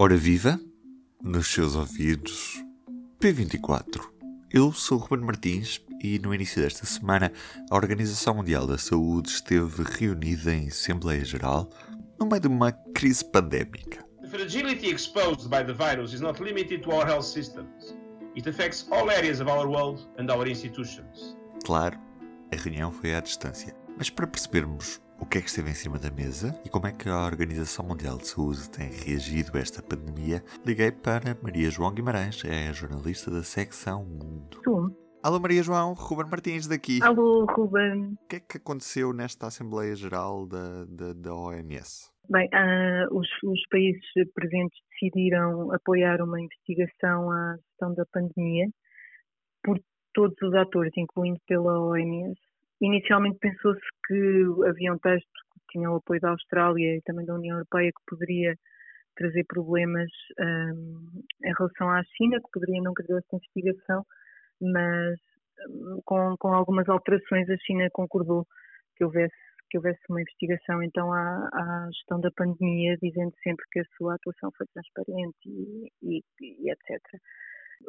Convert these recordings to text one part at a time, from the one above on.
Ora viva, nos seus ouvidos, P24. Eu sou o Ruben Martins e no início desta semana a Organização Mundial da Saúde esteve reunida em Assembleia Geral no meio de uma crise pandémica. The fragility exposed by the virus is not limited to our health systems. It affects all areas of our world and our institutions. Claro, a reunião foi à distância, mas para percebermos o que é que esteve em cima da mesa e como é que a Organização Mundial de Saúde tem reagido a esta pandemia, liguei para Maria João Guimarães, é jornalista da secção Mundo. Tu. Alô Maria João, Ruben Martins daqui. Alô, Ruben. O que é que aconteceu nesta Assembleia Geral da, da, da OMS? Bem, uh, os, os, países presentes decidiram apoiar uma investigação à gestão da pandemia por todos os atores, incluindo pela OMS. Inicialmente pensou-se que havia um texto que tinha o apoio da Austrália e também da União Europeia que poderia trazer problemas um, em relação à China, que poderia não querer esta investigação, mas hum, com, com algumas alterações a China concordou que houvesse que houvesse uma investigação. Então à, à, gestão da pandemia, dizendo sempre que a sua atuação foi transparente e, e, e etc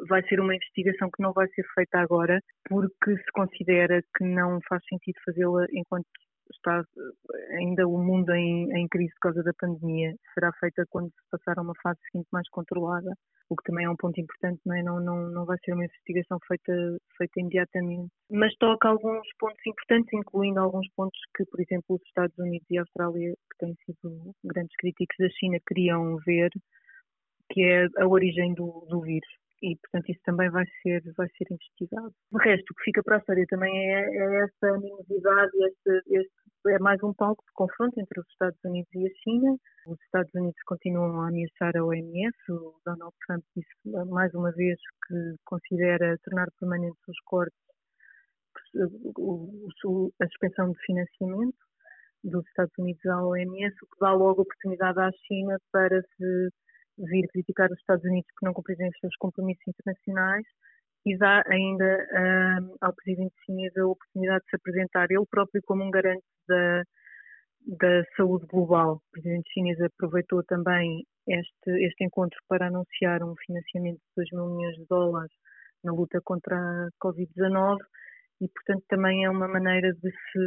vai ser uma investigação que não vai ser feita agora, porque se considera que não faz sentido fazê-la enquanto está ainda o mundo em, em, crise por causa da pandemia. Será feita quando se passar a uma fase seguinte mais controlada, o que também é um ponto importante, não, é? não, não, não vai ser uma investigação feita, feita imediatamente. Mas toca alguns pontos importantes, incluindo alguns pontos que, por exemplo, os Estados Unidos e a Austrália, que têm sido grandes críticos da China, queriam ver, que é a origem do, do vírus e, portanto, isso também vai ser, vai ser investigado. De resto, o que fica para a história também é, é essa animosidade, este, é mais um palco de confronto entre os Estados Unidos e a China. Os Estados Unidos continuam a ameaçar a OMS. O Donald Trump disse mais uma vez que considera tornar permanentes os cortes, a suspensão de financiamento dos Estados Unidos à OMS, o que dá logo oportunidade à China para se vir criticar os Estados Unidos por não cumprirem os seus compromissos internacionais e dá ainda um, ao presidente chinês a oportunidade de se apresentar ele próprio como um garante da, da saúde global. O presidente chinês aproveitou também este, este encontro para anunciar um financiamento de 2 mil milhões de dólares na luta contra a Covid-19 e, portanto, também é uma maneira de se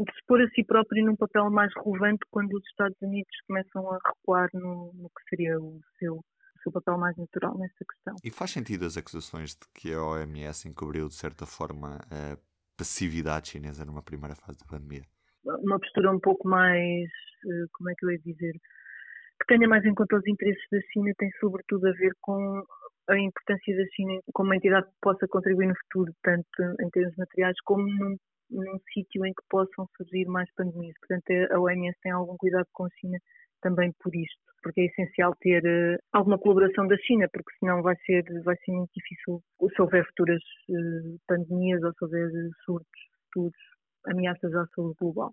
de se pôr a si próprio num papel mais relevante quando os Estados Unidos começam a recuar no, no que seria o seu, o seu papel mais natural nessa questão. E faz sentido as acusações de que a OMS encobriu, de certa forma, a passividade chinesa numa primeira fase da pandemia? Uma postura um pouco mais, eh, como é que eu ia dizer, que tenha mais em conta os interesses da China tem sobretudo a ver com a importância da China como uma entidade que possa contribuir no futuro, tanto em termos materiais como num num sítio em que possam surgir mais pandemias. Portanto, a OMS tem algum cuidado com a China também por isto, porque é essencial ter uh, alguma colaboração da China, porque senão vai ser, vai ser muito difícil se houver futuras uh, pandemias ou se houver surtos futuros, ameaças à saúde global.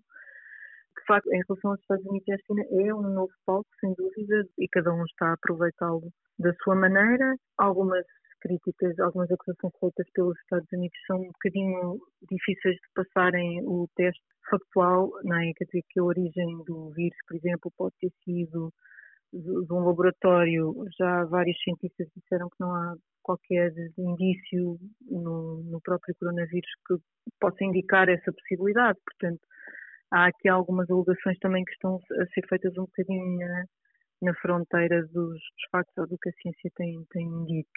De facto, em relação aos Estados Unidos e à China, é um novo palco, sem dúvida, e cada um está a aproveitá-lo da sua maneira. Algumas críticas, algumas acusações feitas pelos Estados Unidos são um bocadinho difíceis de passarem o teste factual, não é? Quer dizer, que a origem do vírus, por exemplo, pode ter sido de um laboratório. Já vários cientistas disseram que não há qualquer indício no, no próprio coronavírus que possa indicar essa possibilidade. Portanto, há aqui algumas alegações também que estão a ser feitas um bocadinho na, na fronteira dos, dos factos ou do que a ciência tem, tem dito.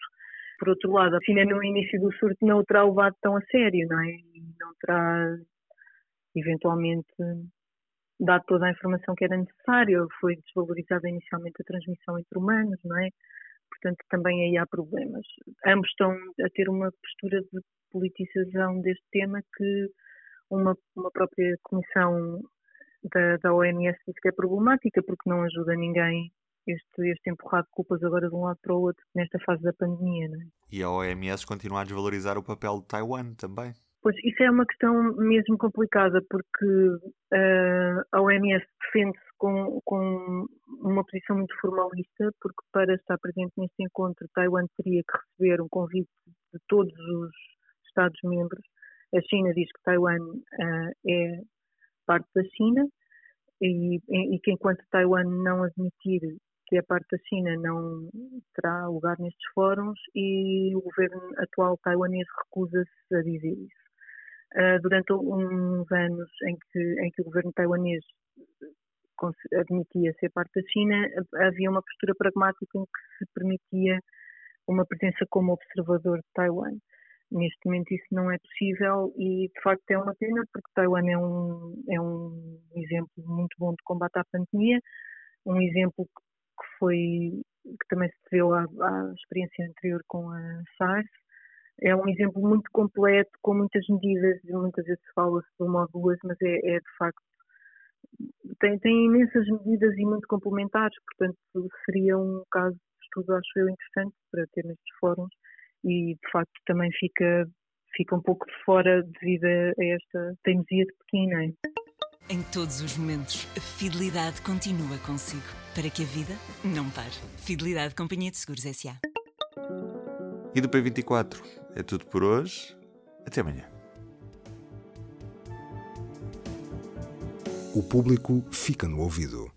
Por outro lado, a China no início do surto não o terá levado tão a sério, não é? E não terá eventualmente dado toda a informação que era necessária, foi desvalorizada inicialmente a transmissão entre humanos, não é? Portanto, também aí há problemas. Ambos estão a ter uma postura de politização deste tema que uma, uma própria comissão da, da OMS diz que é problemática porque não ajuda ninguém este, este empurrar de culpas agora de um lado para o outro nesta fase da pandemia. Não é? E a OMS continua a desvalorizar o papel de Taiwan também. Pois isso é uma questão mesmo complicada, porque uh, a OMS defende-se com, com uma posição muito formalista, porque para estar presente neste encontro, Taiwan teria que receber um convite de todos os Estados-membros. A China diz que Taiwan uh, é parte da China e, e, que enquanto Taiwan não admitir que a parte da China não terá lugar nestes fóruns e o governo atual taiwanês recusa-se a dizer isso. Uh, durante uns anos em que, em que o governo taiwanês admitia ser parte da China, havia uma postura pragmática em que se permitia uma presença como observador de Taiwan. Neste momento isso não é possível e de facto é uma pena porque Taiwan é um, é um exemplo muito bom de combate à pandemia, um exemplo que foi que também se deveu à, à experiência anterior com a SARS. É um exemplo muito completo, com muitas medidas, e muitas vezes fala-se de uma ou duas, mas é, é de facto tem, tem imensas medidas e muito complementares, portanto seria um caso de estudo, acho eu, interessante para ter nestes fóruns e de facto também fica, fica um pouco de fora devido a esta teimosia de Pequim, não é? Em todos os momentos, a fidelidade continua consigo, para que a vida não pare. Fidelidade Companhia de Seguros S.A. E do P24 é tudo por hoje. Até amanhã. O público fica no ouvido.